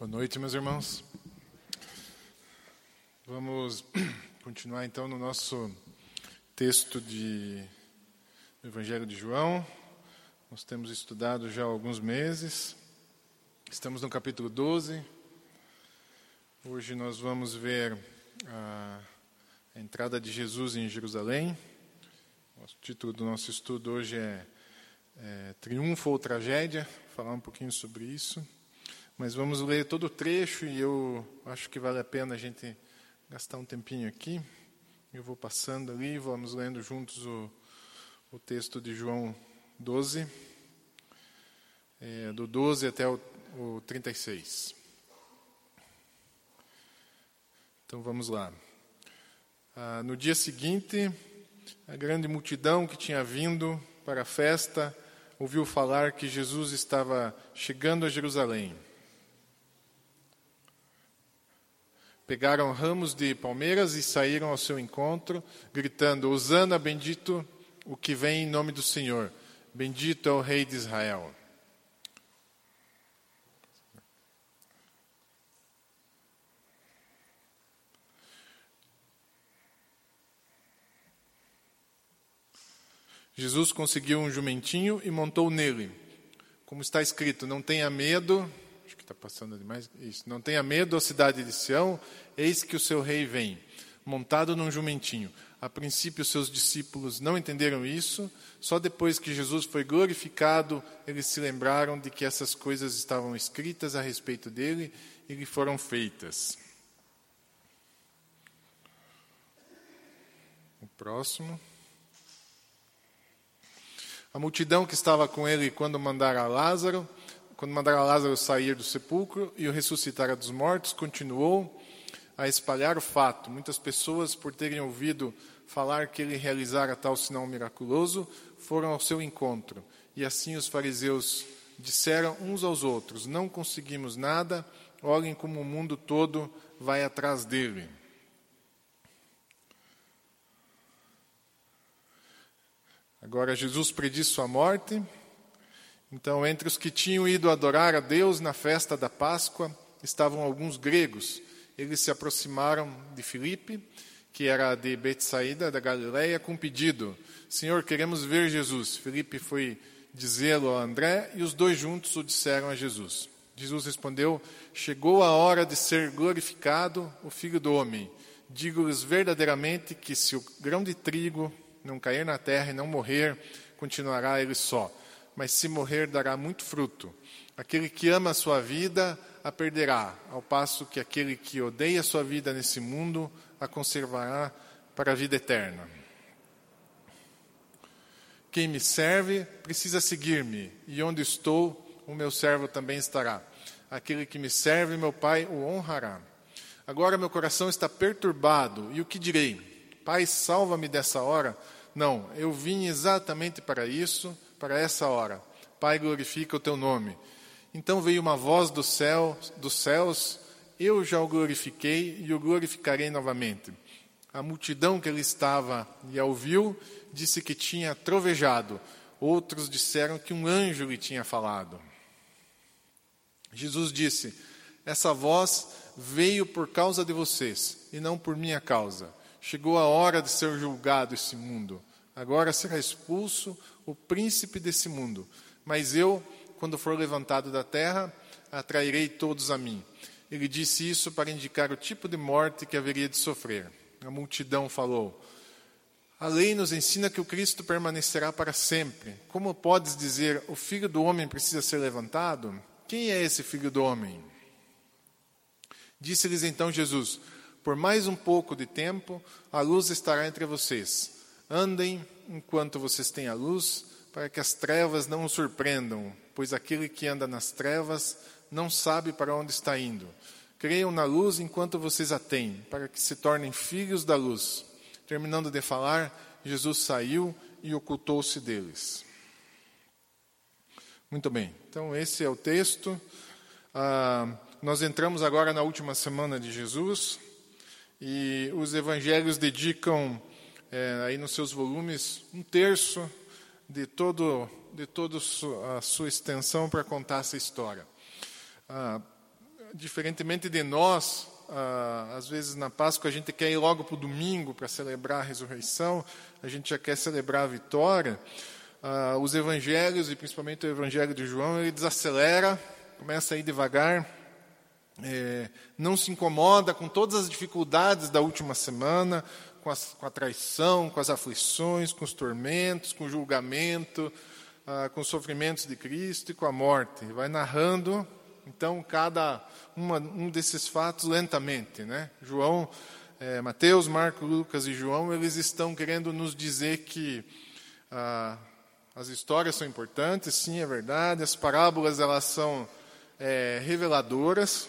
Boa noite, meus irmãos. Vamos continuar então no nosso texto de do Evangelho de João. Nós temos estudado já há alguns meses. Estamos no capítulo 12. Hoje nós vamos ver a, a entrada de Jesus em Jerusalém. O título do nosso estudo hoje é, é Triunfo ou Tragédia. Falar um pouquinho sobre isso. Mas vamos ler todo o trecho e eu acho que vale a pena a gente gastar um tempinho aqui. Eu vou passando ali, vamos lendo juntos o, o texto de João 12, é, do 12 até o, o 36. Então vamos lá. Ah, no dia seguinte, a grande multidão que tinha vindo para a festa ouviu falar que Jesus estava chegando a Jerusalém. Pegaram ramos de palmeiras e saíram ao seu encontro, gritando: Hosana, bendito o que vem em nome do Senhor, bendito é o Rei de Israel. Jesus conseguiu um jumentinho e montou nele. Como está escrito, não tenha medo, está passando demais. Isso. Não tenha medo, ó cidade de Sião, eis que o seu rei vem, montado num jumentinho. A princípio, seus discípulos não entenderam isso. Só depois que Jesus foi glorificado, eles se lembraram de que essas coisas estavam escritas a respeito dele e lhe foram feitas. O próximo. A multidão que estava com ele quando mandara Lázaro quando mandara Lázaro sair do sepulcro e o ressuscitar dos mortos, continuou a espalhar o fato. Muitas pessoas, por terem ouvido falar que ele realizara tal sinal miraculoso, foram ao seu encontro. E assim os fariseus disseram uns aos outros: Não conseguimos nada, olhem como o mundo todo vai atrás dele. Agora Jesus prediz sua morte. Então, entre os que tinham ido adorar a Deus na festa da Páscoa, estavam alguns gregos. Eles se aproximaram de Filipe, que era de Betsaída, da Galileia, com um pedido: Senhor, queremos ver Jesus. Filipe foi dizê-lo a André e os dois juntos o disseram a Jesus. Jesus respondeu: Chegou a hora de ser glorificado o Filho do Homem. Digo-lhes verdadeiramente que se o grão de trigo não cair na terra e não morrer, continuará ele só mas se morrer dará muito fruto. Aquele que ama a sua vida a perderá, ao passo que aquele que odeia a sua vida nesse mundo a conservará para a vida eterna. Quem me serve precisa seguir-me, e onde estou, o meu servo também estará. Aquele que me serve, meu Pai o honrará. Agora meu coração está perturbado, e o que direi? Pai, salva-me dessa hora. Não, eu vim exatamente para isso para essa hora. Pai, glorifica o teu nome. Então veio uma voz do céu, dos céus, eu já o glorifiquei e o glorificarei novamente. A multidão que ele estava e a ouviu disse que tinha trovejado. Outros disseram que um anjo lhe tinha falado. Jesus disse: Essa voz veio por causa de vocês e não por minha causa. Chegou a hora de ser julgado esse mundo. Agora será expulso o príncipe desse mundo. Mas eu, quando for levantado da terra, atrairei todos a mim. Ele disse isso para indicar o tipo de morte que haveria de sofrer. A multidão falou: A lei nos ensina que o Cristo permanecerá para sempre. Como podes dizer, o filho do homem precisa ser levantado? Quem é esse filho do homem? Disse-lhes então Jesus: Por mais um pouco de tempo, a luz estará entre vocês. Andem enquanto vocês têm a luz, para que as trevas não o surpreendam, pois aquele que anda nas trevas não sabe para onde está indo. Creiam na luz enquanto vocês a têm, para que se tornem filhos da luz. Terminando de falar, Jesus saiu e ocultou-se deles. Muito bem, então esse é o texto. Ah, nós entramos agora na última semana de Jesus e os evangelhos dedicam é, aí nos seus volumes um terço de todo de toda a sua extensão para contar essa história. Ah, diferentemente de nós, ah, às vezes na Páscoa a gente quer ir logo para o domingo para celebrar a ressurreição, a gente já quer celebrar a vitória. Ah, os evangelhos, e principalmente o evangelho de João, ele desacelera, começa a ir devagar, é, não se incomoda com todas as dificuldades da última semana, com, as, com a traição, com as aflições, com os tormentos, com o julgamento, ah, com os sofrimentos de Cristo e com a morte. Vai narrando, então, cada uma, um desses fatos lentamente. Né? João, é, Mateus, Marcos, Lucas e João, eles estão querendo nos dizer que ah, as histórias são importantes, sim, é verdade. As parábolas elas são é, reveladoras,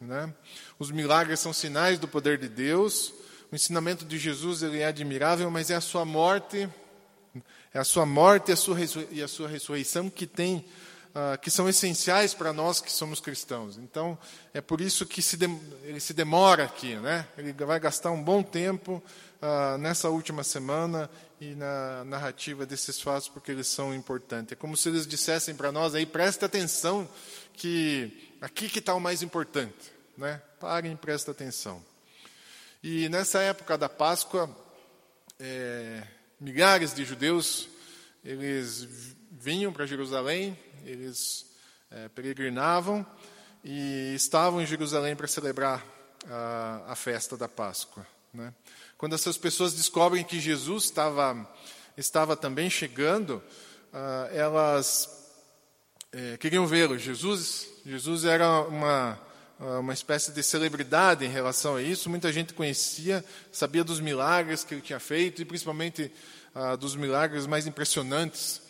né? Os milagres são sinais do poder de Deus. O ensinamento de Jesus ele é admirável, mas é a sua morte, é a sua morte e a sua, e a sua ressurreição que tem uh, que são essenciais para nós que somos cristãos. Então é por isso que se ele se demora aqui, né? Ele vai gastar um bom tempo uh, nessa última semana e na narrativa desses fatos porque eles são importantes. É como se eles dissessem para nós aí presta atenção que aqui que está o mais importante. Né? Parem e atenção. E nessa época da Páscoa, é, milhares de judeus eles vinham para Jerusalém, eles é, peregrinavam e estavam em Jerusalém para celebrar a, a festa da Páscoa. Né? Quando essas pessoas descobrem que Jesus estava, estava também chegando, ah, elas é, queriam vê-lo. Jesus, Jesus era uma, uma espécie de celebridade em relação a isso. Muita gente conhecia, sabia dos milagres que ele tinha feito e principalmente ah, dos milagres mais impressionantes.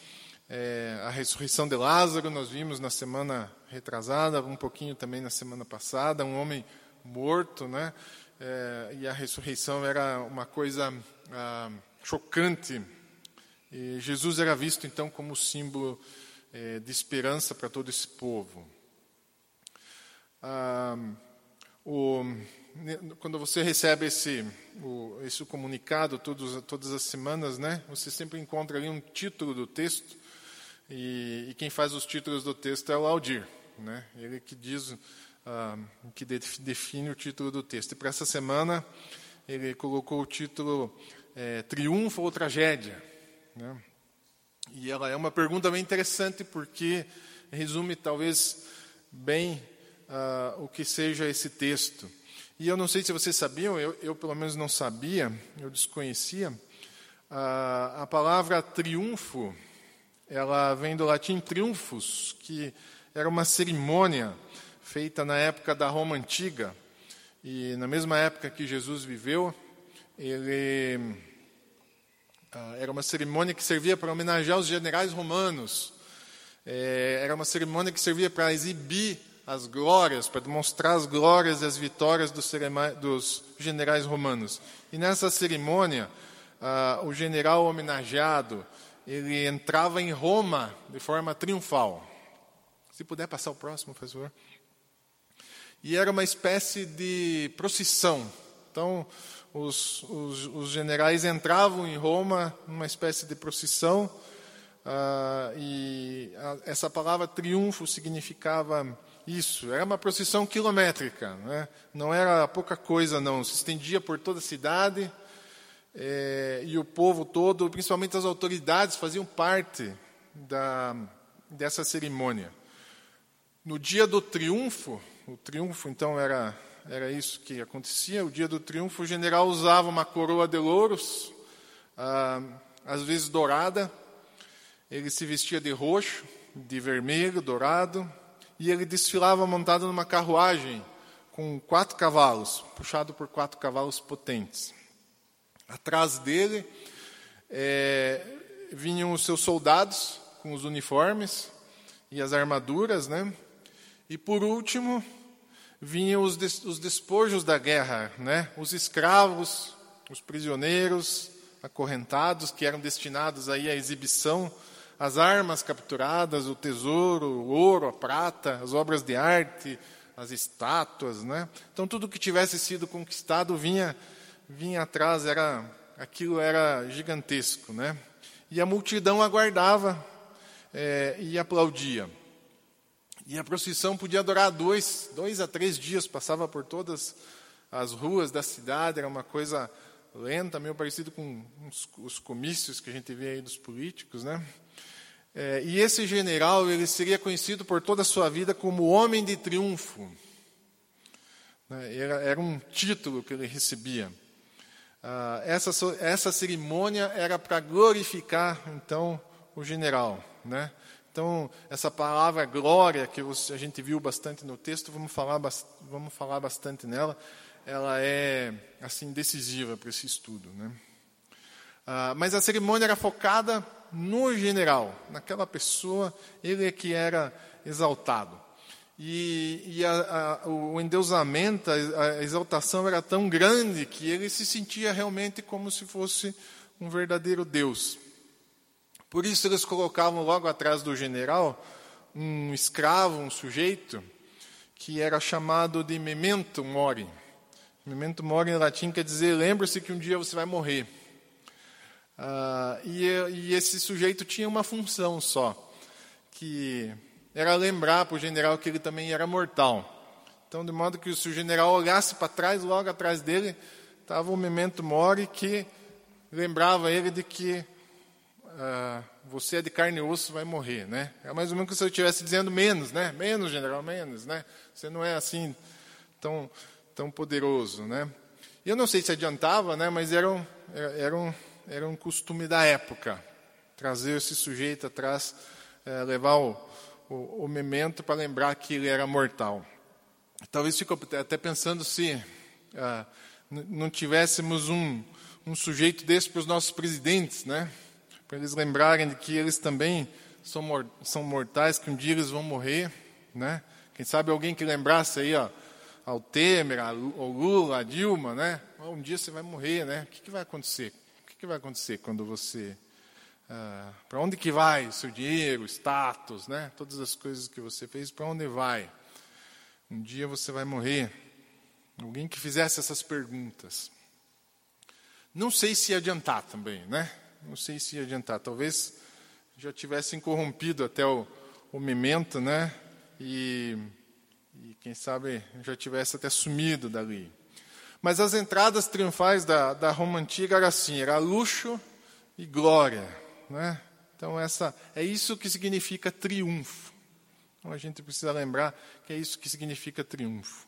É, a ressurreição de Lázaro, nós vimos na semana retrasada, um pouquinho também na semana passada, um homem morto, né? É, e a ressurreição era uma coisa ah, chocante. E Jesus era visto então como símbolo é, de esperança para todo esse povo. Ah, o, quando você recebe esse, o, esse comunicado todos, todas as semanas, né, você sempre encontra ali um título do texto, e, e quem faz os títulos do texto é o Aldir. Né, ele que diz, ah, que define o título do texto. E para essa semana, ele colocou o título é, Triunfo ou Tragédia. Né? E ela é uma pergunta bem interessante porque resume talvez bem uh, o que seja esse texto. E eu não sei se vocês sabiam, eu, eu pelo menos não sabia, eu desconhecia. Uh, a palavra triunfo, ela vem do latim triunfus, que era uma cerimônia feita na época da Roma antiga. E na mesma época que Jesus viveu, ele ah, era uma cerimônia que servia para homenagear os generais romanos. É, era uma cerimônia que servia para exibir as glórias, para demonstrar as glórias e as vitórias dos, dos generais romanos. E nessa cerimônia, ah, o general homenageado, ele entrava em Roma de forma triunfal. Se puder passar o próximo, por favor. E era uma espécie de procissão. Então, os, os, os generais entravam em Roma numa espécie de procissão, uh, e a, essa palavra triunfo significava isso. Era uma procissão quilométrica, né? não era pouca coisa, não. Se estendia por toda a cidade, é, e o povo todo, principalmente as autoridades, faziam parte da, dessa cerimônia. No dia do triunfo, o triunfo então era era isso que acontecia. O dia do triunfo, o general usava uma coroa de louros, ah, às vezes dourada. Ele se vestia de roxo, de vermelho, dourado, e ele desfilava montado numa carruagem com quatro cavalos, puxado por quatro cavalos potentes. Atrás dele é, vinham os seus soldados com os uniformes e as armaduras, né? E por último, vinham os, des, os despojos da guerra, né? os escravos, os prisioneiros acorrentados que eram destinados aí à exibição, as armas capturadas, o tesouro, o ouro, a prata, as obras de arte, as estátuas, né? Então tudo que tivesse sido conquistado vinha vinha atrás, era aquilo era gigantesco, né? E a multidão aguardava é, e aplaudia. E a procissão podia durar dois, dois a três dias, passava por todas as ruas da cidade, era uma coisa lenta, meio parecido com os, os comícios que a gente vê aí dos políticos, né? É, e esse general ele seria conhecido por toda a sua vida como homem de triunfo. Né? Era, era um título que ele recebia. Ah, essa, essa cerimônia era para glorificar então o general, né? Então, essa palavra glória, que a gente viu bastante no texto, vamos falar, vamos falar bastante nela, ela é assim decisiva para esse estudo. Né? Ah, mas a cerimônia era focada no general, naquela pessoa, ele é que era exaltado. E, e a, a, o endeusamento, a, a exaltação era tão grande que ele se sentia realmente como se fosse um verdadeiro Deus. Por isso eles colocavam logo atrás do general um escravo, um sujeito, que era chamado de memento mori. Memento mori em latim quer dizer lembre-se que um dia você vai morrer. Ah, e, e esse sujeito tinha uma função só, que era lembrar para o general que ele também era mortal. Então, de modo que se o general olhasse para trás, logo atrás dele estava o memento mori que lembrava ele de que ah, você é de carne e osso, vai morrer, né? É mais ou menos como se eu estivesse dizendo menos, né? Menos, general, menos, né? Você não é assim tão, tão poderoso, né? Eu não sei se adiantava, né? Mas era um, era um, era um costume da época, trazer esse sujeito atrás, é, levar o, o, o memento para lembrar que ele era mortal. Talvez fique até pensando se ah, não tivéssemos um, um sujeito desse para os nossos presidentes, né? para eles lembrarem de que eles também são, são mortais, que um dia eles vão morrer, né? Quem sabe alguém que lembrasse aí, ó, ao Temer, ao Lula, a Dilma, né? Um dia você vai morrer, né? O que, que vai acontecer? O que, que vai acontecer quando você... Ah, para onde que vai seu dinheiro, status, né? Todas as coisas que você fez, para onde vai? Um dia você vai morrer. Alguém que fizesse essas perguntas. Não sei se adiantar também, né? não sei se ia adiantar. Talvez já tivessem corrompido até o, o memento, né? E, e, quem sabe já tivesse até sumido dali. Mas as entradas triunfais da, da Roma antiga era assim: era luxo e glória, né? Então essa é isso que significa triunfo. Então a gente precisa lembrar que é isso que significa triunfo.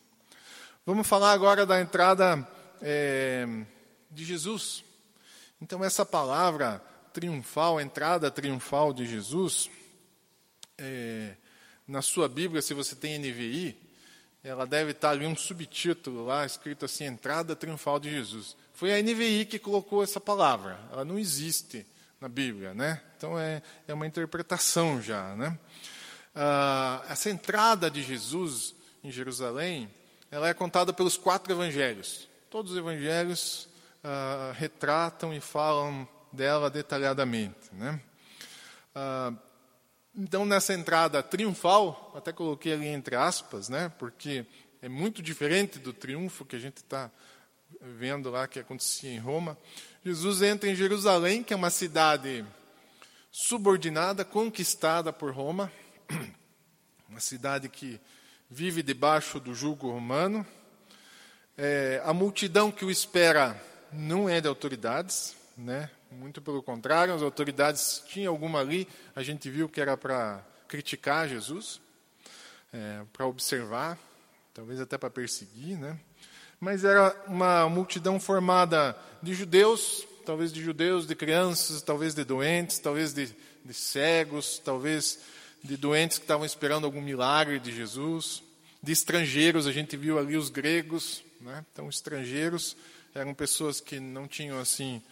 Vamos falar agora da entrada é, de Jesus. Então, essa palavra triunfal, entrada triunfal de Jesus, é, na sua Bíblia, se você tem NVI, ela deve estar ali um subtítulo lá, escrito assim, entrada triunfal de Jesus. Foi a NVI que colocou essa palavra, ela não existe na Bíblia, né? Então é, é uma interpretação já, né? Ah, essa entrada de Jesus em Jerusalém, ela é contada pelos quatro evangelhos. Todos os evangelhos uh, retratam e falam dela detalhadamente. Né? Uh, então, nessa entrada triunfal, até coloquei ali entre aspas, né, porque é muito diferente do triunfo que a gente está vendo lá que acontecia em Roma. Jesus entra em Jerusalém, que é uma cidade subordinada, conquistada por Roma, uma cidade que vive debaixo do jugo romano. É, a multidão que o espera não é de autoridades, né? Muito pelo contrário, as autoridades tinham alguma ali, a gente viu que era para criticar Jesus, é, para observar, talvez até para perseguir, né? mas era uma multidão formada de judeus, talvez de judeus, de crianças, talvez de doentes, talvez de, de cegos, talvez de doentes que estavam esperando algum milagre de Jesus, de estrangeiros, a gente viu ali os gregos, né? então estrangeiros eram pessoas que não tinham assim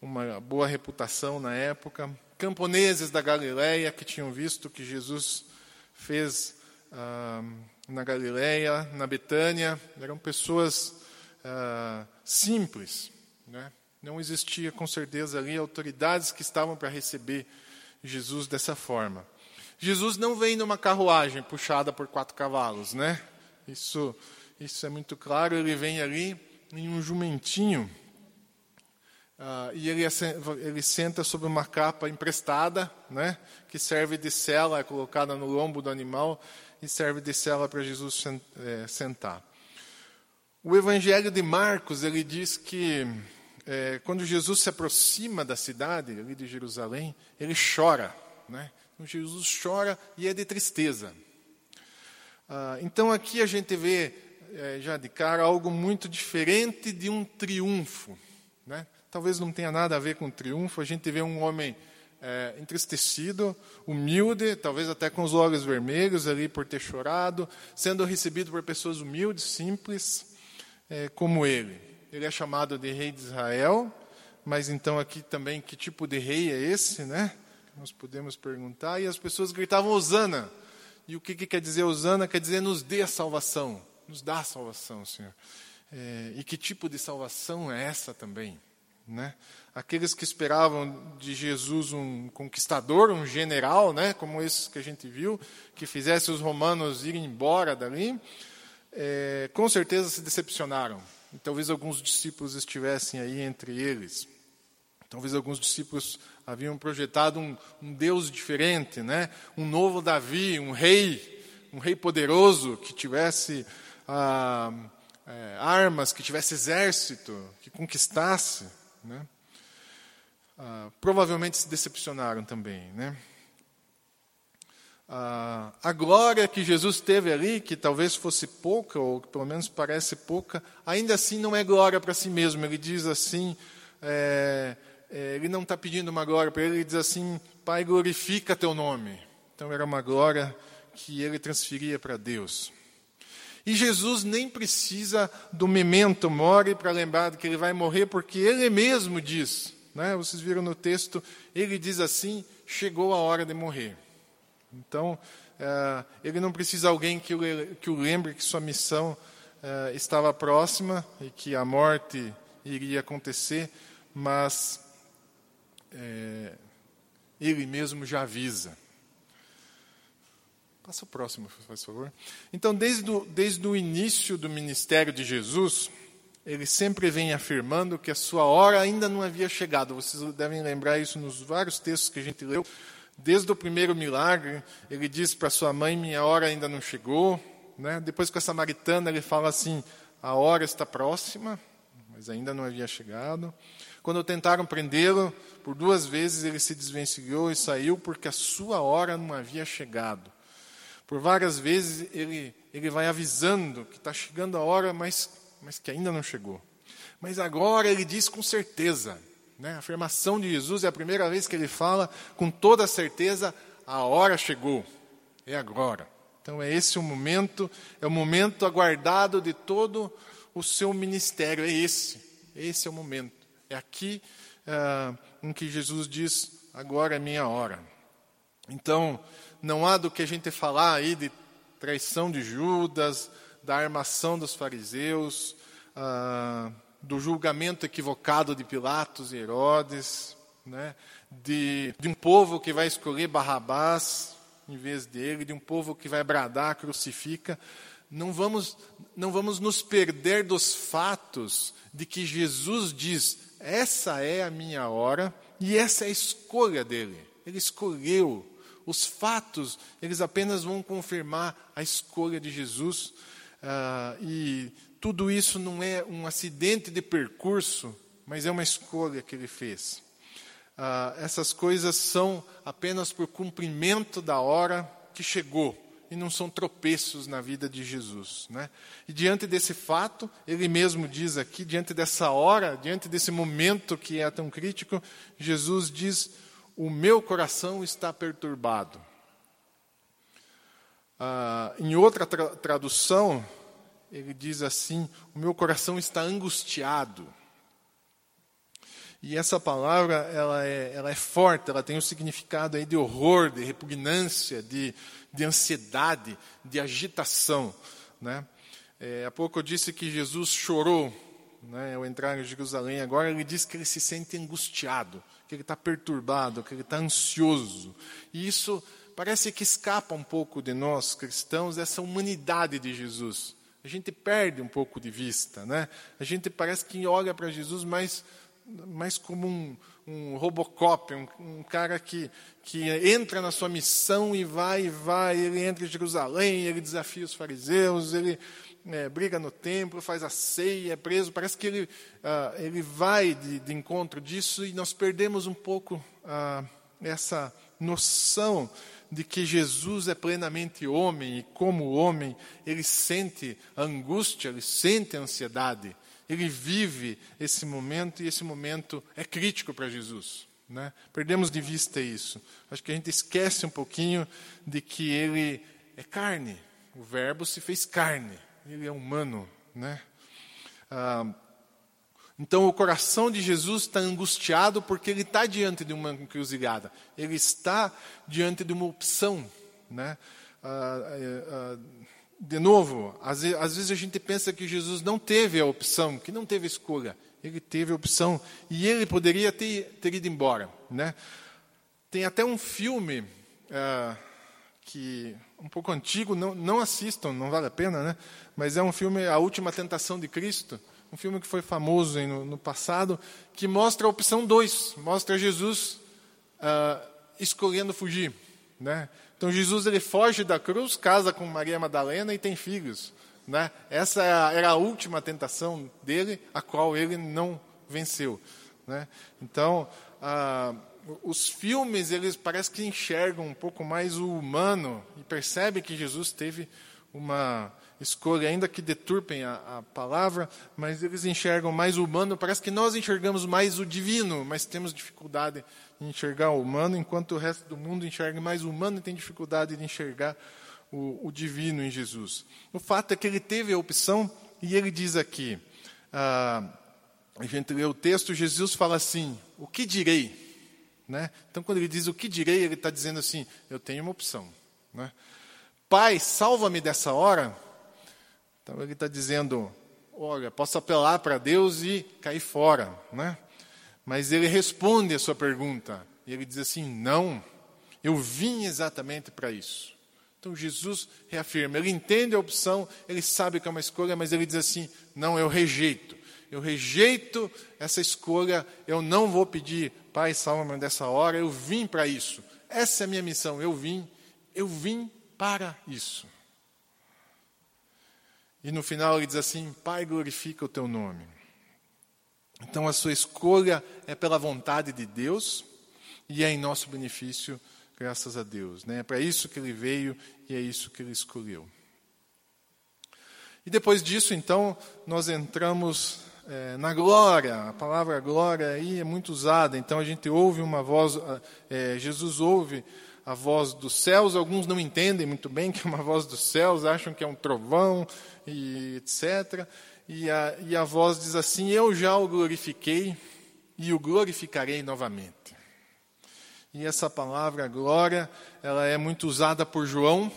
uma boa reputação na época, camponeses da Galileia que tinham visto que Jesus fez ah, na Galileia, na Betânia, eram pessoas ah, simples, né? Não existia com certeza ali autoridades que estavam para receber Jesus dessa forma. Jesus não vem numa carruagem puxada por quatro cavalos, né? Isso, isso é muito claro. Ele vem ali em um jumentinho. Uh, e ele, ele senta sobre uma capa emprestada, né, que serve de cela, é colocada no lombo do animal. e serve de cela para Jesus é, sentar. O Evangelho de Marcos ele diz que é, quando Jesus se aproxima da cidade ali de Jerusalém, ele chora, né? Então, Jesus chora e é de tristeza. Ah, então aqui a gente vê é, já de cara algo muito diferente de um triunfo, né? Talvez não tenha nada a ver com triunfo. A gente vê um homem é, entristecido, humilde, talvez até com os olhos vermelhos ali por ter chorado, sendo recebido por pessoas humildes, simples, é, como ele. Ele é chamado de rei de Israel, mas então aqui também que tipo de rei é esse, né? Nós podemos perguntar. E as pessoas gritavam Osana. E o que, que quer dizer Osana? Quer dizer nos dê a salvação, nos dá a salvação, Senhor. É, e que tipo de salvação é essa também? Né? Aqueles que esperavam de Jesus um conquistador, um general, né? como esse que a gente viu, que fizesse os romanos irem embora dali, é, com certeza se decepcionaram. Talvez alguns discípulos estivessem aí entre eles. Talvez alguns discípulos haviam projetado um, um Deus diferente, né? um novo Davi, um rei, um rei poderoso que tivesse ah, é, armas, que tivesse exército, que conquistasse. Né? Ah, provavelmente se decepcionaram também. Né? Ah, a glória que Jesus teve ali, que talvez fosse pouca, ou pelo menos parece pouca, ainda assim não é glória para si mesmo. Ele diz assim: é, é, ele não está pedindo uma glória para ele, ele diz assim: Pai, glorifica teu nome. Então era uma glória que ele transferia para Deus. E Jesus nem precisa do memento mori para lembrar que ele vai morrer, porque ele mesmo diz, né? vocês viram no texto, ele diz assim: chegou a hora de morrer. Então, é, ele não precisa de alguém que o, que o lembre que sua missão é, estava próxima e que a morte iria acontecer, mas é, ele mesmo já avisa. Passa o próximo, por favor. Então, desde o, desde o início do ministério de Jesus, ele sempre vem afirmando que a sua hora ainda não havia chegado. Vocês devem lembrar isso nos vários textos que a gente leu. Desde o primeiro milagre, ele diz para sua mãe: Minha hora ainda não chegou. Né? Depois, com a samaritana, ele fala assim: A hora está próxima, mas ainda não havia chegado. Quando tentaram prendê-lo, por duas vezes ele se desvencilhou e saiu porque a sua hora não havia chegado. Por várias vezes ele, ele vai avisando que está chegando a hora, mas, mas que ainda não chegou. Mas agora ele diz com certeza. Né? A afirmação de Jesus é a primeira vez que ele fala com toda certeza: a hora chegou, é agora. Então é esse o momento, é o momento aguardado de todo o seu ministério, é esse, esse é o momento. É aqui é, em que Jesus diz: agora é minha hora. Então, não há do que a gente falar aí de traição de Judas, da armação dos fariseus, ah, do julgamento equivocado de Pilatos e Herodes, né? de, de um povo que vai escolher Barrabás em vez dele, de um povo que vai bradar, crucifica. Não vamos, não vamos nos perder dos fatos de que Jesus diz: essa é a minha hora e essa é a escolha dele. Ele escolheu os fatos, eles apenas vão confirmar a escolha de Jesus. Ah, e tudo isso não é um acidente de percurso, mas é uma escolha que ele fez. Ah, essas coisas são apenas por cumprimento da hora que chegou e não são tropeços na vida de Jesus. Né? E diante desse fato, ele mesmo diz aqui, diante dessa hora, diante desse momento que é tão crítico, Jesus diz: o meu coração está perturbado. Ah, em outra tra tradução, ele diz assim: o meu coração está angustiado. E essa palavra ela é, ela é forte, ela tem um significado aí de horror, de repugnância, de, de ansiedade, de agitação. Né? É, há pouco eu disse que Jesus chorou né, ao entrar em Jerusalém, agora ele diz que ele se sente angustiado que ele está perturbado, que ele está ansioso. E isso parece que escapa um pouco de nós cristãos, essa humanidade de Jesus. A gente perde um pouco de vista, né? A gente parece que olha para Jesus, mas mais como um, um Robocop, um, um, cara que, que entra na sua missão e vai e vai. Ele entra em Jerusalém, ele desafia os fariseus, ele é, briga no templo, faz a ceia, é preso. Parece que ele, ah, ele vai de, de, encontro disso e nós perdemos um pouco ah, essa noção de que Jesus é plenamente homem e, como homem, ele sente angústia, ele sente ansiedade, ele vive esse momento e esse momento é crítico para Jesus. Né? Perdemos de vista isso. Acho que a gente esquece um pouquinho de que ele é carne, o Verbo se fez carne, ele é humano. Né? Ah, então, o coração de Jesus está angustiado porque ele está diante de uma encruzilhada, ele está diante de uma opção. Né? Ah, ah, de novo, às vezes a gente pensa que Jesus não teve a opção, que não teve escolha. Ele teve a opção e ele poderia ter, ter ido embora. Né? Tem até um filme ah, que um pouco antigo, não, não assistam, não vale a pena, né? mas é um filme A Última Tentação de Cristo um filme que foi famoso no, no, passado, que mostra a opção 2, mostra Jesus uh, escolhendo fugir. Né? Então Jesus ele foge da cruz, casa com Maria Madalena e tem filhos. Né? Essa era a última tentação dele, a qual ele não venceu. Né? Então, uh, os filmes eles parece que enxergam um pouco mais o humano e percebem que Jesus teve uma escolha, ainda que deturpem a, a, palavra, mas eles enxergam mais o humano. Parece que nós enxergamos mais o divino, mas temos dificuldade em enxergar o humano, enquanto o resto do mundo enxerga mais o humano e tem dificuldade de enxergar o, o divino em Jesus. O fato é que ele teve a opção, e ele diz aqui, ah, a gente lê o texto, Jesus fala assim: O que direi? Né? Então, quando ele diz o que direi, ele está dizendo assim: Eu tenho uma opção. Né? Pai, salva-me dessa hora. Então ele está dizendo: olha, posso apelar para Deus e cair fora, né? Mas ele responde a sua pergunta e ele diz assim: não, eu vim exatamente para isso. Então Jesus reafirma, ele entende a opção, ele sabe que é uma escolha, mas ele diz assim: não, eu rejeito. Eu rejeito essa escolha, eu não vou pedir, Pai, salva-me dessa hora, eu vim para isso. Essa é a minha missão, eu vim, eu vim para isso. E no final ele diz assim: Pai, glorifica o teu nome. Então a sua escolha é pela vontade de Deus e é em nosso benefício, graças a Deus. Né? É para isso que ele veio e é isso que ele escolheu. E depois disso, então, nós entramos é, na glória. A palavra glória aí é muito usada. Então a gente ouve uma voz, é, Jesus ouve a voz dos céus. Alguns não entendem muito bem que é uma voz dos céus, acham que é um trovão e etc. E a, e a voz diz assim: Eu já o glorifiquei e o glorificarei novamente. E essa palavra glória, ela é muito usada por João.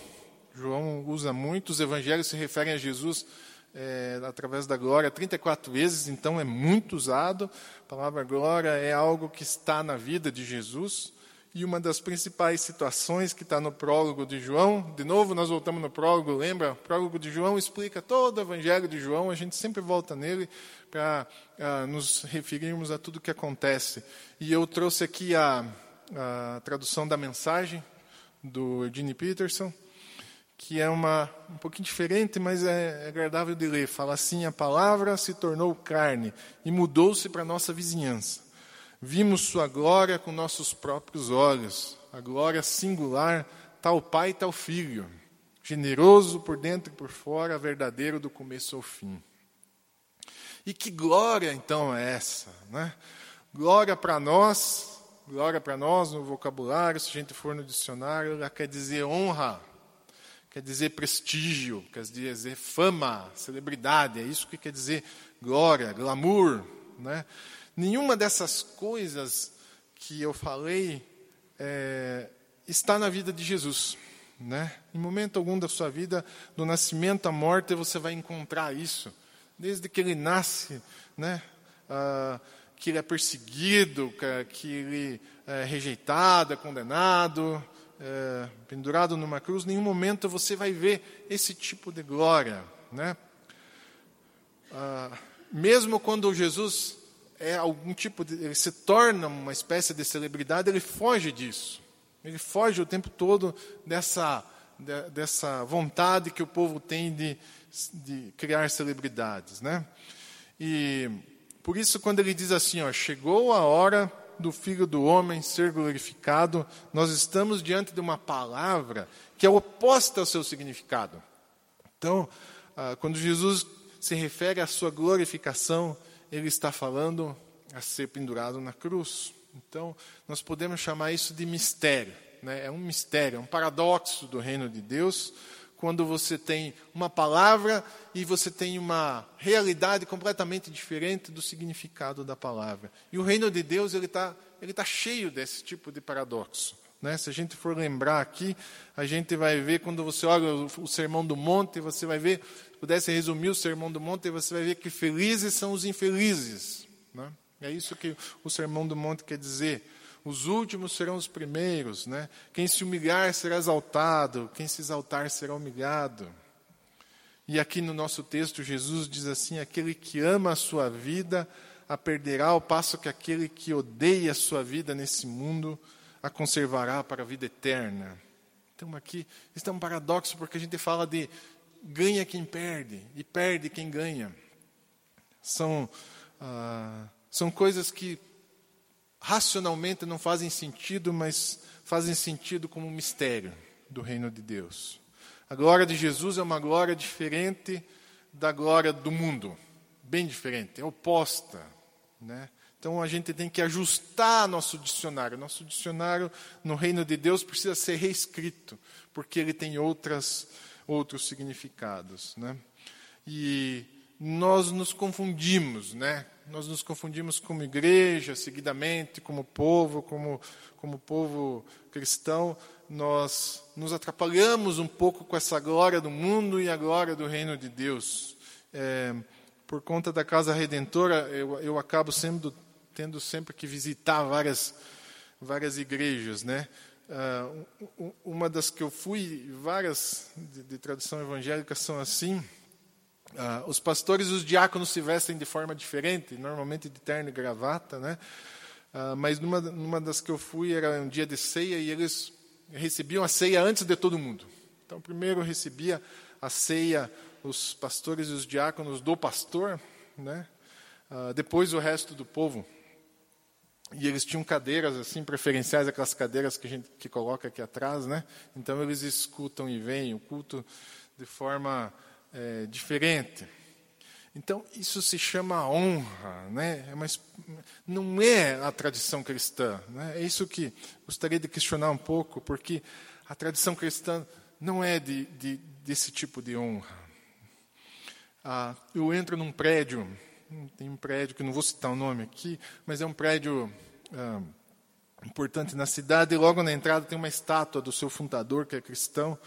João usa muito, os evangelhos se referem a Jesus é, através da glória 34 vezes, então é muito usado. A palavra glória é algo que está na vida de Jesus. E uma das principais situações que está no prólogo de João, de novo nós voltamos no prólogo, lembra? O prólogo de João explica todo o evangelho de João, a gente sempre volta nele para uh, nos referirmos a tudo o que acontece. E eu trouxe aqui a, a tradução da mensagem do Eugene Peterson, que é uma um pouquinho diferente, mas é, é agradável de ler. Fala assim: a palavra se tornou carne e mudou-se para nossa vizinhança Vimos sua glória com nossos próprios olhos, a glória singular, tal Pai, tal Filho, generoso por dentro e por fora, verdadeiro do começo ao fim. E que glória então é essa? Né? Glória para nós, glória para nós no vocabulário, se a gente for no dicionário, ela quer dizer honra, quer dizer prestígio, quer dizer fama, celebridade, é isso que quer dizer glória, glamour. Né? Nenhuma dessas coisas que eu falei é, está na vida de Jesus. Né? Em momento algum da sua vida, do nascimento à morte, você vai encontrar isso. Desde que ele nasce, né? Ah, que ele é perseguido, que ele é rejeitado, é condenado, é, pendurado numa cruz, nenhum momento você vai ver esse tipo de glória. Né? Ah, mesmo quando Jesus é algum tipo de, ele se torna uma espécie de celebridade, ele foge disso. Ele foge o tempo todo dessa, de, dessa vontade que o povo tem de, de criar celebridades, né? E por isso quando ele diz assim, ó, chegou a hora do Filho do Homem ser glorificado, nós estamos diante de uma palavra que é oposta ao seu significado. Então, ah, quando Jesus se refere à sua glorificação, ele está falando a ser pendurado na cruz. Então, nós podemos chamar isso de mistério. Né? É um mistério, é um paradoxo do reino de Deus, quando você tem uma palavra e você tem uma realidade completamente diferente do significado da palavra. E o reino de Deus ele está ele tá cheio desse tipo de paradoxo. Né? Se a gente for lembrar aqui, a gente vai ver, quando você olha o, o Sermão do Monte, você vai ver, se pudesse resumir o Sermão do Monte, você vai ver que felizes são os infelizes. Né? É isso que o Sermão do Monte quer dizer. Os últimos serão os primeiros. Né? Quem se humilhar será exaltado, quem se exaltar será humilhado. E aqui no nosso texto, Jesus diz assim: aquele que ama a sua vida a perderá, ao passo que aquele que odeia a sua vida nesse mundo a conservará para a vida eterna. Então aqui está um paradoxo porque a gente fala de ganha quem perde e perde quem ganha. São, ah, são coisas que racionalmente não fazem sentido, mas fazem sentido como um mistério do reino de Deus. A glória de Jesus é uma glória diferente da glória do mundo, bem diferente, é oposta, né? Então a gente tem que ajustar nosso dicionário. Nosso dicionário no reino de Deus precisa ser reescrito, porque ele tem outras, outros significados. Né? E nós nos confundimos, né? Nós nos confundimos como igreja, seguidamente, como povo, como, como povo cristão. Nós nos atrapalhamos um pouco com essa glória do mundo e a glória do reino de Deus. É, por conta da Casa Redentora, eu, eu acabo sendo tendo sempre que visitar várias, várias igrejas, né? Uh, uma das que eu fui, várias de, de evangélica são assim. Uh, os pastores e os diáconos se vestem de forma diferente, normalmente de terno e gravata, né? Uh, mas numa, numa das que eu fui era um dia de ceia e eles recebiam a ceia antes de todo mundo. Então, primeiro recebia a ceia os pastores e os diáconos do pastor, né? depois o resto do povo. E eles tinham cadeiras assim preferenciais, aquelas cadeiras que a gente que coloca aqui atrás, né? Então eles escutam e veem o culto de forma é, diferente. Então isso se chama honra, né? É mas não é a tradição cristã, né? É isso que gostaria de questionar um pouco, porque a tradição cristã não é de, de desse tipo de honra. Ah, eu entro num prédio tem um prédio que não vou citar o nome aqui, mas é um prédio ah, importante na cidade, e logo na entrada tem uma estátua do seu fundador, que é cristão,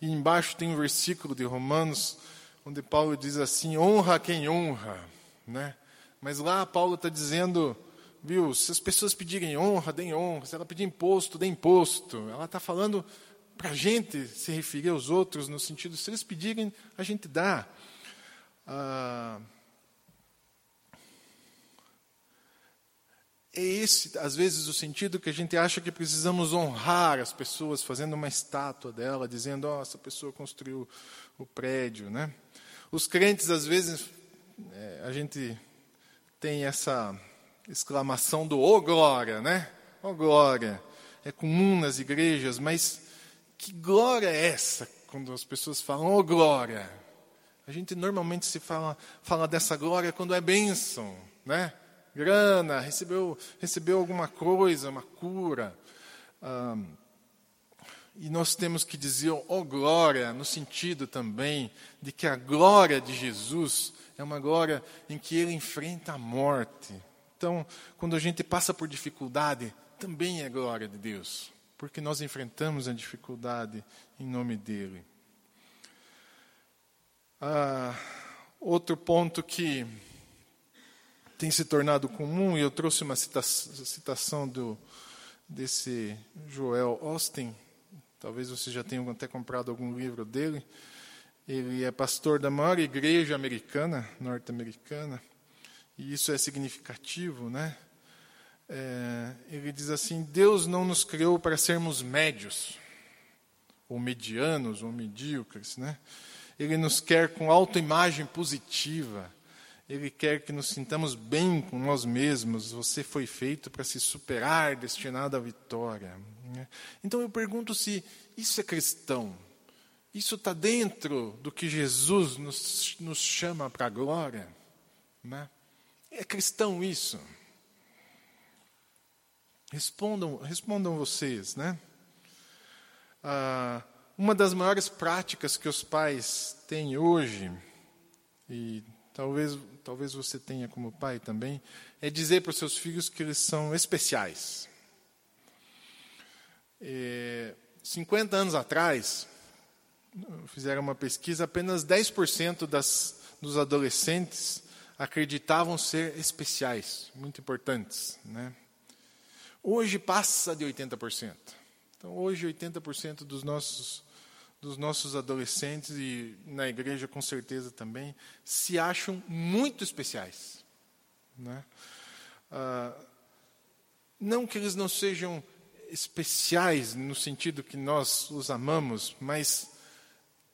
e embaixo tem um versículo de Romanos, onde Paulo diz assim: honra quem honra. Né? Mas lá Paulo está dizendo, viu, se as pessoas pedirem honra, deem honra, se ela pedir imposto, dê imposto. Ela está falando para a gente se referir aos outros, no sentido, se eles pedirem, a gente dá. Ah, é esse, às vezes, o sentido que a gente acha que precisamos honrar as pessoas, fazendo uma estátua dela, dizendo, oh, essa pessoa construiu o prédio, né? Os crentes, às vezes, é, a gente tem essa exclamação do, oh, glória, né? Oh, glória. É comum nas igrejas, mas que glória é essa quando as pessoas falam, oh, glória? A gente normalmente se fala, fala dessa glória quando é bênção, né? Grana, recebeu, recebeu alguma coisa, uma cura. e nós temos que dizer, oh glória, no sentido também de que a glória de Jesus é uma glória em que ele enfrenta a morte. Então, quando a gente passa por dificuldade, também é glória de Deus, porque nós enfrentamos a dificuldade em nome dele. Ah, outro ponto que tem se tornado comum, e eu trouxe uma citação do, desse Joel Austin, talvez vocês já tenham até comprado algum livro dele. Ele é pastor da maior igreja americana, norte-americana, e isso é significativo, né? É, ele diz assim: Deus não nos criou para sermos médios, ou medianos, ou medíocres, né? Ele nos quer com autoimagem positiva. Ele quer que nos sintamos bem com nós mesmos. Você foi feito para se superar, destinado à vitória. Né? Então eu pergunto se isso é cristão. Isso está dentro do que Jesus nos, nos chama para a glória. Né? É cristão isso? Respondam, respondam vocês, né? Ah, uma das maiores práticas que os pais têm hoje, e talvez, talvez você tenha como pai também, é dizer para os seus filhos que eles são especiais. É, 50 anos atrás, fizeram uma pesquisa, apenas 10% das, dos adolescentes acreditavam ser especiais, muito importantes. Né? Hoje passa de 80%. Então, hoje, 80% dos nossos, dos nossos adolescentes, e na igreja com certeza também, se acham muito especiais. Né? Ah, não que eles não sejam especiais no sentido que nós os amamos, mas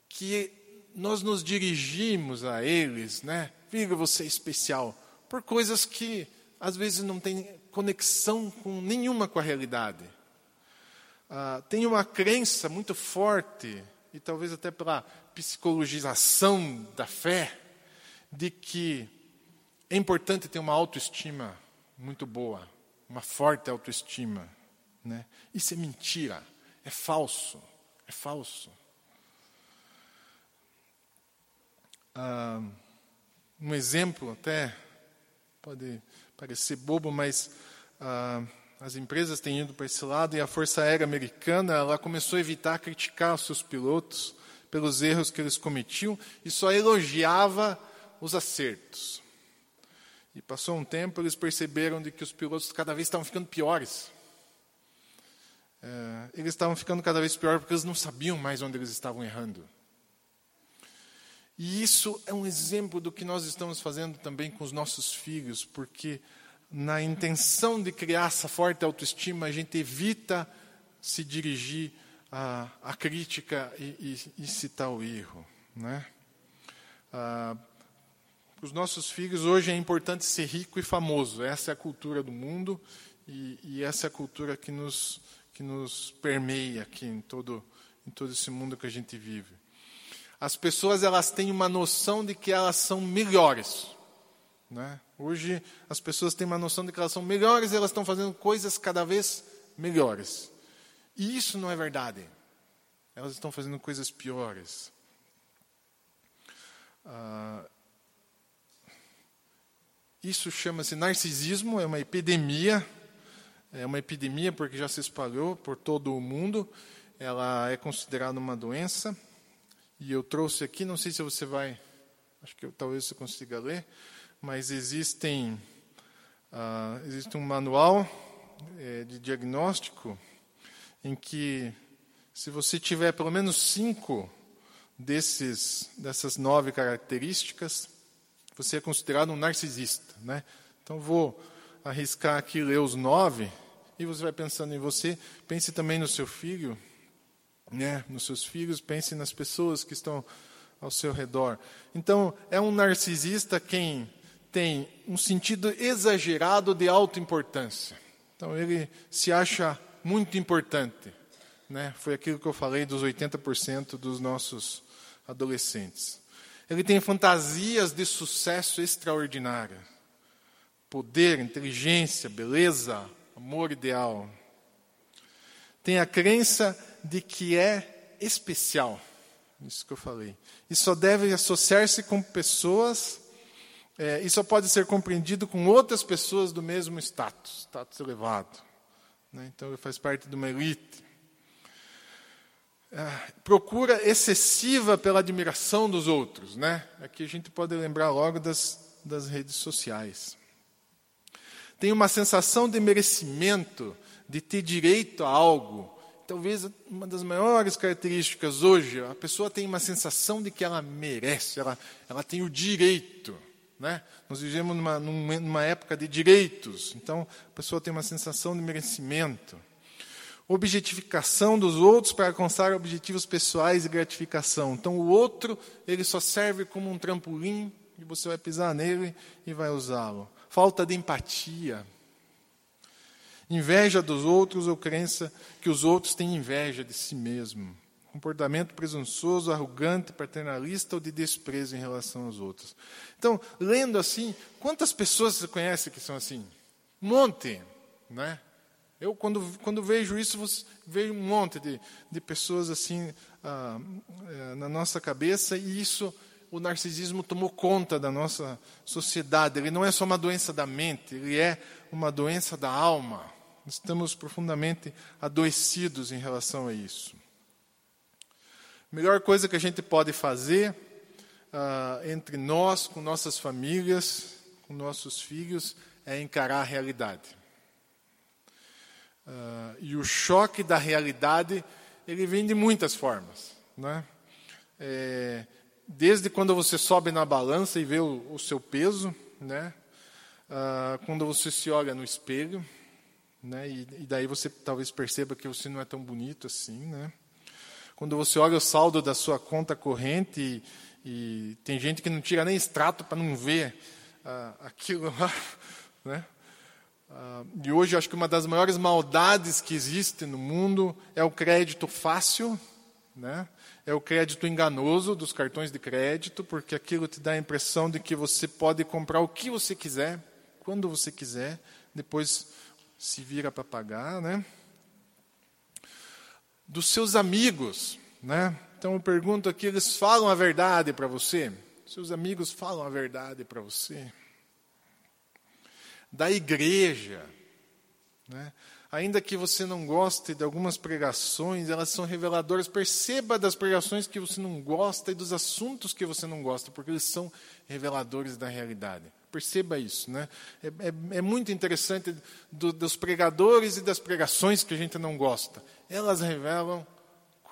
que nós nos dirigimos a eles, né? Você é especial, por coisas que às vezes não têm conexão com nenhuma com a realidade. Ah, tem uma crença muito forte, e talvez até pela psicologização da fé, de que é importante ter uma autoestima muito boa, uma forte autoestima. Né? Isso é mentira, é falso, é falso. Ah, um exemplo até pode parecer bobo, mas ah, as empresas têm ido para esse lado e a Força Aérea Americana ela começou a evitar criticar os seus pilotos pelos erros que eles cometiam e só elogiava os acertos. E passou um tempo, eles perceberam de que os pilotos cada vez estavam ficando piores. É, eles estavam ficando cada vez pior porque eles não sabiam mais onde eles estavam errando. E isso é um exemplo do que nós estamos fazendo também com os nossos filhos, porque na intenção de criar essa forte autoestima, a gente evita se dirigir à, à crítica e, e, e, citar o erro. Né? Ah, os nossos filhos, hoje é importante ser rico e famoso. Essa é a cultura do mundo e, e essa é a cultura que nos, que nos permeia aqui em todo, em todo esse mundo que a gente vive as pessoas elas têm uma noção de que elas são melhores. Né? Hoje as pessoas têm uma noção de que elas são melhores elas estão fazendo coisas cada vez melhores. E isso não é verdade. Elas estão fazendo coisas piores. Ah, isso chama-se narcisismo, é uma epidemia. É uma epidemia porque já se espalhou por todo o mundo. Ela é considerada uma doença. E eu trouxe aqui, não sei se você vai, acho que eu, talvez você consiga ler, mas existem, uh, existe um manual é, de diagnóstico em que, se você tiver pelo menos cinco desses, dessas nove características, você é considerado um narcisista. Né? Então, vou arriscar aqui ler os nove, e você vai pensando em você, pense também no seu filho, né, nos seus filhos, pense nas pessoas que estão ao seu redor. Então, é um narcisista quem tem um sentido exagerado de autoimportância. Então, ele se acha muito importante. Né? Foi aquilo que eu falei dos 80% dos nossos adolescentes. Ele tem fantasias de sucesso extraordinária. Poder, inteligência, beleza, amor ideal. Tem a crença de que é especial. Isso que eu falei. E só deve associar-se com pessoas, é, e só pode ser compreendido com outras pessoas do mesmo status, status elevado. Né? Então ele faz parte de uma elite. É, procura excessiva pela admiração dos outros. Né? Aqui a gente pode lembrar logo das, das redes sociais. Tem uma sensação de merecimento, de ter direito a algo, talvez uma das maiores características hoje, a pessoa tem uma sensação de que ela merece, ela, ela tem o direito. Né? Nós vivemos numa, numa época de direitos, então a pessoa tem uma sensação de merecimento. Objetificação dos outros para alcançar objetivos pessoais e gratificação. Então o outro ele só serve como um trampolim e você vai pisar nele e vai usá-lo. Falta de empatia. Inveja dos outros ou crença que os outros têm inveja de si mesmo comportamento presunçoso, arrogante, paternalista ou de desprezo em relação aos outros. Então, lendo assim, quantas pessoas você conhece que são assim? Um monte, né? Eu, quando, quando vejo isso, vejo um monte de, de pessoas assim ah, eh, na nossa cabeça, e isso, o narcisismo tomou conta da nossa sociedade. Ele não é só uma doença da mente, ele é uma doença da alma. Estamos profundamente adoecidos em relação a isso. A melhor coisa que a gente pode fazer uh, entre nós, com nossas famílias, com nossos filhos, é encarar a realidade. Uh, e o choque da realidade, ele vem de muitas formas. Né? É, desde quando você sobe na balança e vê o, o seu peso, né? Uh, quando você se olha no espelho, né? E, e, daí você talvez perceba que você não é tão bonito assim, né? Quando você olha o saldo da sua conta corrente e, tem gente que não tira nem extrato para não ver ah, aquilo lá, né? Ah, e hoje eu acho que uma das maiores maldades que existe no mundo é o crédito fácil, né? É o crédito enganoso dos cartões de crédito, porque aquilo te dá a impressão de que você pode comprar o que você quiser, quando você quiser, depois se vira para pagar, né? dos seus amigos, né? Então eu pergunto aqui, eles falam a verdade para você? Seus amigos falam a verdade para você? Da igreja, né? Ainda que você não goste de algumas pregações, elas são reveladoras. Perceba das pregações que você não gosta e dos assuntos que você não gosta, porque eles são reveladores da realidade. Perceba isso. Né? É, é, é muito interessante do, dos pregadores e das pregações que a gente não gosta. Elas revelam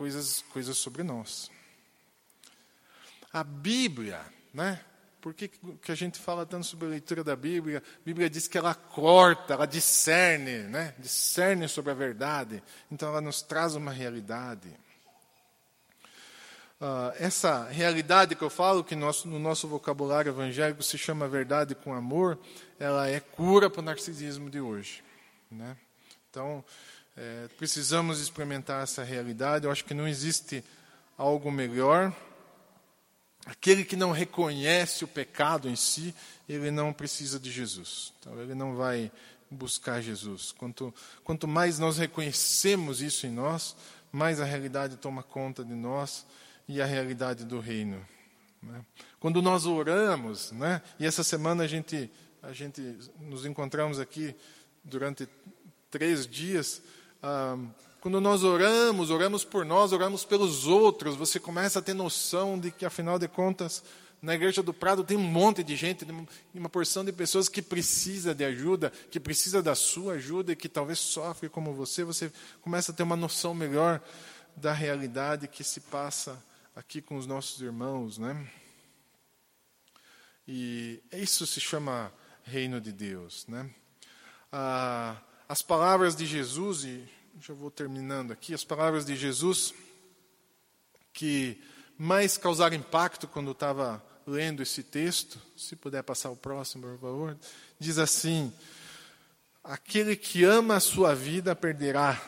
coisas, coisas sobre nós. A Bíblia, né? Por que, que a gente fala tanto sobre a leitura da Bíblia? A Bíblia diz que ela corta, ela discerne, né? discerne sobre a verdade. Então ela nos traz uma realidade. Uh, essa realidade que eu falo, que nosso, no nosso vocabulário evangélico se chama verdade com amor, ela é cura para o narcisismo de hoje. Né? Então, é, precisamos experimentar essa realidade. Eu acho que não existe algo melhor. Aquele que não reconhece o pecado em si, ele não precisa de Jesus. Então, ele não vai buscar Jesus. Quanto, quanto mais nós reconhecemos isso em nós, mais a realidade toma conta de nós e a realidade do reino. Né? Quando nós oramos, né? e essa semana a gente, a gente nos encontramos aqui durante três dias, ah, quando nós oramos, oramos por nós, oramos pelos outros, você começa a ter noção de que, afinal de contas, na Igreja do Prado tem um monte de gente, uma porção de pessoas que precisa de ajuda, que precisa da sua ajuda e que talvez sofre como você. Você começa a ter uma noção melhor da realidade que se passa aqui com os nossos irmãos, né? E isso se chama reino de Deus, né? Ah, as palavras de Jesus, e já vou terminando aqui, as palavras de Jesus que mais causaram impacto quando estava lendo esse texto, se puder passar o próximo, por favor, diz assim: Aquele que ama a sua vida perderá,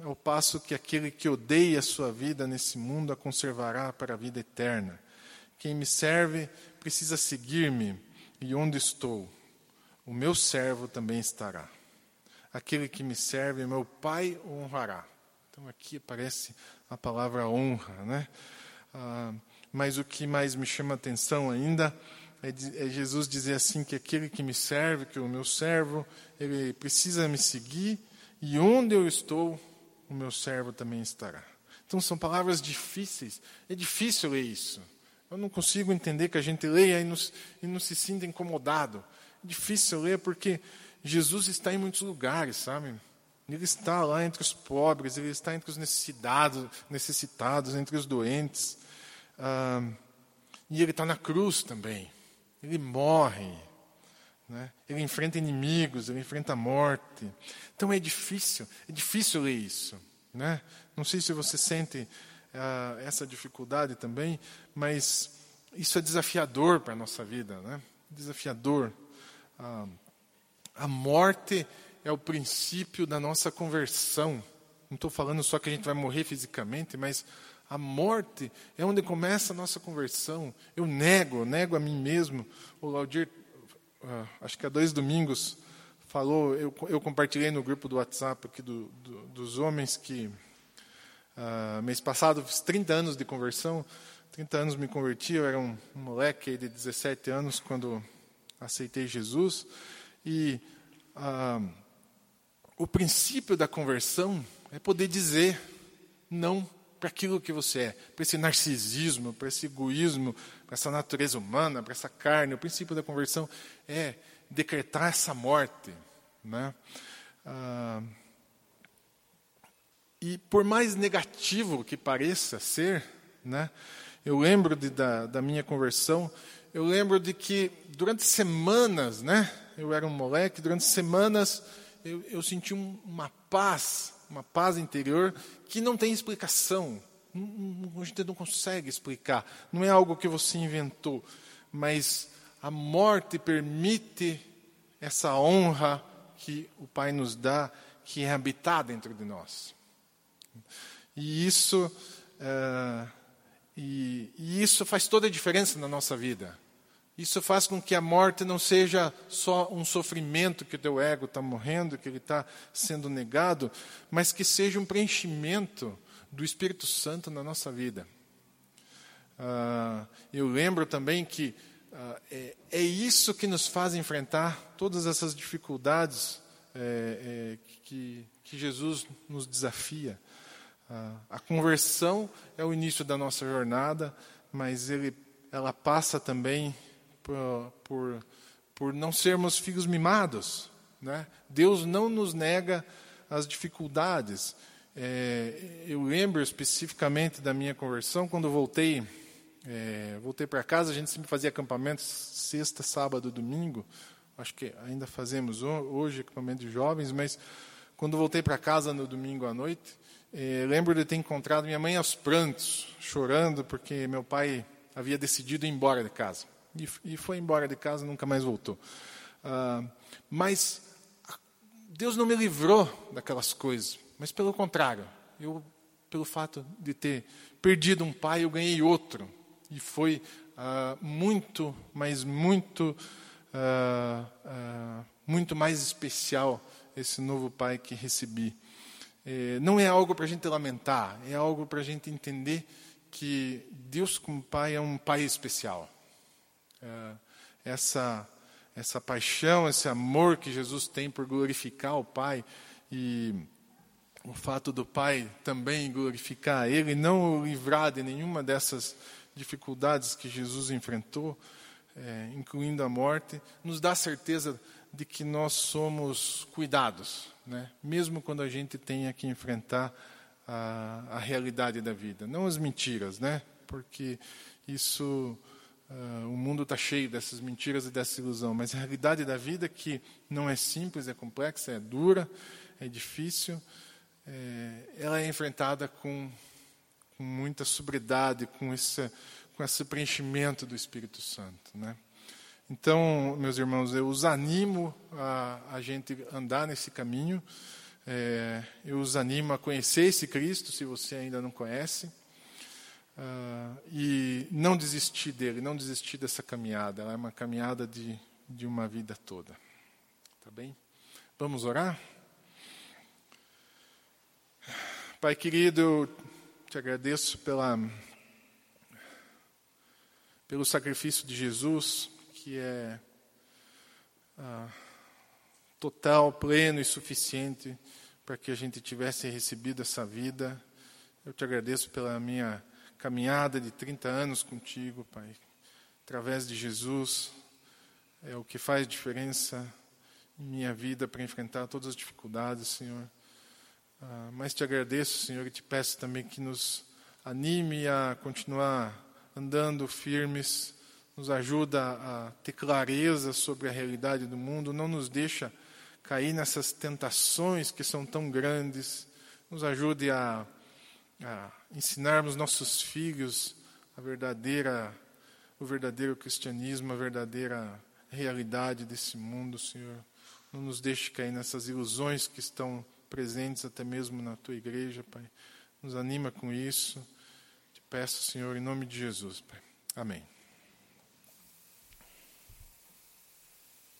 ao passo que aquele que odeia a sua vida nesse mundo a conservará para a vida eterna. Quem me serve precisa seguir-me, e onde estou, o meu servo também estará. Aquele que me serve, meu Pai honrará. Então aqui aparece a palavra honra, né? Ah, mas o que mais me chama atenção ainda é, é Jesus dizer assim que aquele que me serve, que o meu servo, ele precisa me seguir e onde eu estou, o meu servo também estará. Então são palavras difíceis. É difícil ler isso. Eu não consigo entender que a gente leia e, nos, e não se sinta incomodado. É difícil ler porque Jesus está em muitos lugares, sabe? Ele está lá entre os pobres, ele está entre os necessitados, necessitados entre os doentes. Ah, e ele está na cruz também. ele morre, né? ele enfrenta inimigos, ele enfrenta a morte. Então é difícil, é difícil ler isso. Né? Não sei se você sente uh, essa dificuldade também, mas isso é desafiador para a nossa vida, né? desafiador. Uh, a morte é o princípio da nossa conversão. Não estou falando só que a gente vai morrer fisicamente, mas a morte é onde começa a nossa conversão. Eu nego, eu nego a mim mesmo. O Laudir, uh, acho que há dois domingos, falou, eu, eu compartilhei no grupo do WhatsApp aqui do, do, dos homens que uh, mês passado fiz 30 anos de conversão. 30 anos me converti, eu era um, um moleque de 17 anos quando aceitei Jesus. E uh, o princípio da conversão é poder dizer não para aquilo que você é, para esse narcisismo, para esse egoísmo, para essa natureza humana, para essa carne. O princípio da conversão é decretar essa morte. Né? Ah, e por mais negativo que pareça ser, né, eu lembro de, da, da minha conversão, eu lembro de que durante semanas, né, eu era um moleque, durante semanas eu, eu senti um, uma paz, uma paz interior que não tem explicação. A gente não consegue explicar. Não é algo que você inventou, mas a morte permite essa honra que o Pai nos dá, que é habitar dentro de nós. E isso, uh, e, e isso faz toda a diferença na nossa vida. Isso faz com que a morte não seja só um sofrimento que o teu ego está morrendo, que ele está sendo negado, mas que seja um preenchimento do Espírito Santo na nossa vida. Uh, eu lembro também que uh, é, é, isso que nos faz enfrentar todas essas dificuldades é, é, que, que, Jesus nos desafia. Uh, a conversão é o início da nossa jornada, mas ele, ela passa também por, por, por não sermos filhos mimados. Né? Deus não nos nega as dificuldades. É, eu lembro especificamente da minha conversão quando voltei é, voltei para casa. A gente sempre fazia acampamentos sexta, sábado, domingo. Acho que ainda fazemos hoje acampamento de jovens, mas quando voltei para casa no domingo à noite, é, lembro de ter encontrado minha mãe aos prantos, chorando porque meu pai havia decidido ir embora de casa e, e foi embora de casa, nunca mais voltou. Ah, mas Deus não me livrou daquelas coisas, mas pelo contrário, eu, pelo fato de ter perdido um pai, eu ganhei outro. E foi ah, muito, mas muito, ah, muito mais especial esse novo pai que recebi. É, não é algo para a gente lamentar, é algo para a gente entender que Deus como pai é um pai especial. É, essa, essa paixão, esse amor que Jesus tem por glorificar o Pai e o fato do Pai também glorificar Ele, não o livrar de nenhuma dessas dificuldades que Jesus enfrentou, é, incluindo a morte, nos dá certeza de que nós somos cuidados, né? mesmo quando a gente tenha que enfrentar a, a realidade da vida, não as mentiras, né? porque isso Uh, o mundo está cheio dessas mentiras e dessa ilusão, mas a realidade da vida que não é simples, é complexa, é dura, é difícil, é, ela é enfrentada com, com muita sobriedade, com esse, com esse preenchimento do Espírito Santo. Né? Então, meus irmãos, eu os animo a, a gente andar nesse caminho, é, eu os animo a conhecer esse Cristo, se você ainda não conhece. Uh, e não desistir dele, não desistir dessa caminhada. Ela é uma caminhada de, de uma vida toda. Tá bem? Vamos orar? Pai querido, eu te agradeço pela, pelo sacrifício de Jesus, que é uh, total, pleno e suficiente para que a gente tivesse recebido essa vida. Eu te agradeço pela minha caminhada de 30 anos contigo, Pai. Através de Jesus, é o que faz diferença em minha vida para enfrentar todas as dificuldades, Senhor. Ah, mas te agradeço, Senhor, e te peço também que nos anime a continuar andando firmes nos ajuda a ter clareza sobre a realidade do mundo, não nos deixa cair nessas tentações que são tão grandes, nos ajude a, a ensinarmos nossos filhos a verdadeira, o verdadeiro cristianismo, a verdadeira realidade desse mundo, Senhor. Não nos deixe cair nessas ilusões que estão presentes até mesmo na tua igreja, Pai. Nos anima com isso. Te peço, Senhor, em nome de Jesus, Pai. Amém.